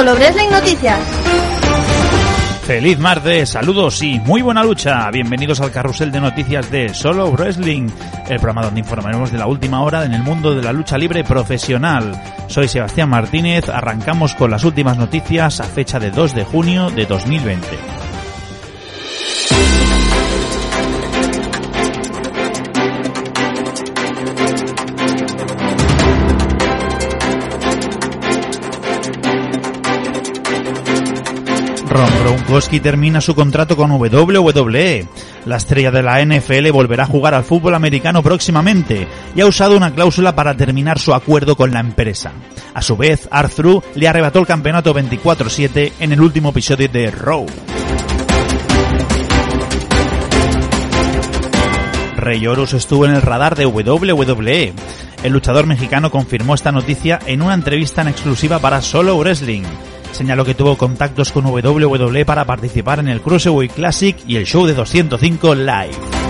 Solo Wrestling Noticias. Feliz martes, saludos y muy buena lucha. Bienvenidos al carrusel de noticias de Solo Wrestling, el programa donde informaremos de la última hora en el mundo de la lucha libre profesional. Soy Sebastián Martínez, arrancamos con las últimas noticias a fecha de 2 de junio de 2020. Ron Gronkowski termina su contrato con WWE. La estrella de la NFL volverá a jugar al fútbol americano próximamente y ha usado una cláusula para terminar su acuerdo con la empresa. A su vez, Arthur le arrebató el campeonato 24-7 en el último episodio de Raw. Rey Horus estuvo en el radar de WWE. El luchador mexicano confirmó esta noticia en una entrevista en exclusiva para Solo Wrestling señaló que tuvo contactos con WWE para participar en el Cruiserweight Classic y el show de 205 Live.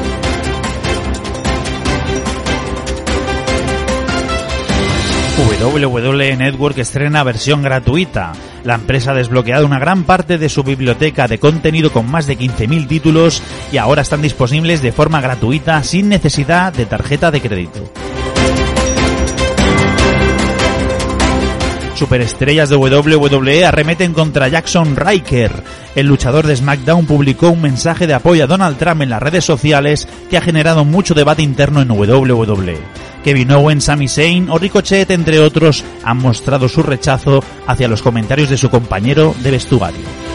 WWE Network estrena versión gratuita. La empresa ha desbloqueado una gran parte de su biblioteca de contenido con más de 15.000 títulos y ahora están disponibles de forma gratuita sin necesidad de tarjeta de crédito. Superestrellas de WWE arremeten contra Jackson Riker. El luchador de SmackDown publicó un mensaje de apoyo a Donald Trump en las redes sociales que ha generado mucho debate interno en WWE. Kevin Owens, Sami Zayn o Ricochet, entre otros, han mostrado su rechazo hacia los comentarios de su compañero de vestuario.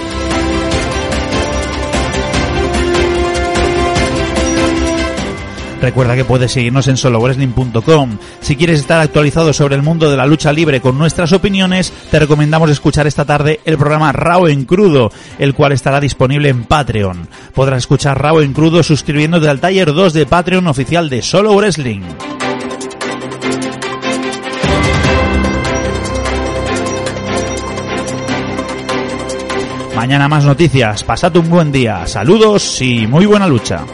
Recuerda que puedes seguirnos en solowrestling.com. Si quieres estar actualizado sobre el mundo de la lucha libre con nuestras opiniones, te recomendamos escuchar esta tarde el programa Raw en Crudo, el cual estará disponible en Patreon. Podrás escuchar Raw en Crudo suscribiéndote al Taller 2 de Patreon oficial de Solo Wrestling. Mañana más noticias, pasad un buen día, saludos y muy buena lucha.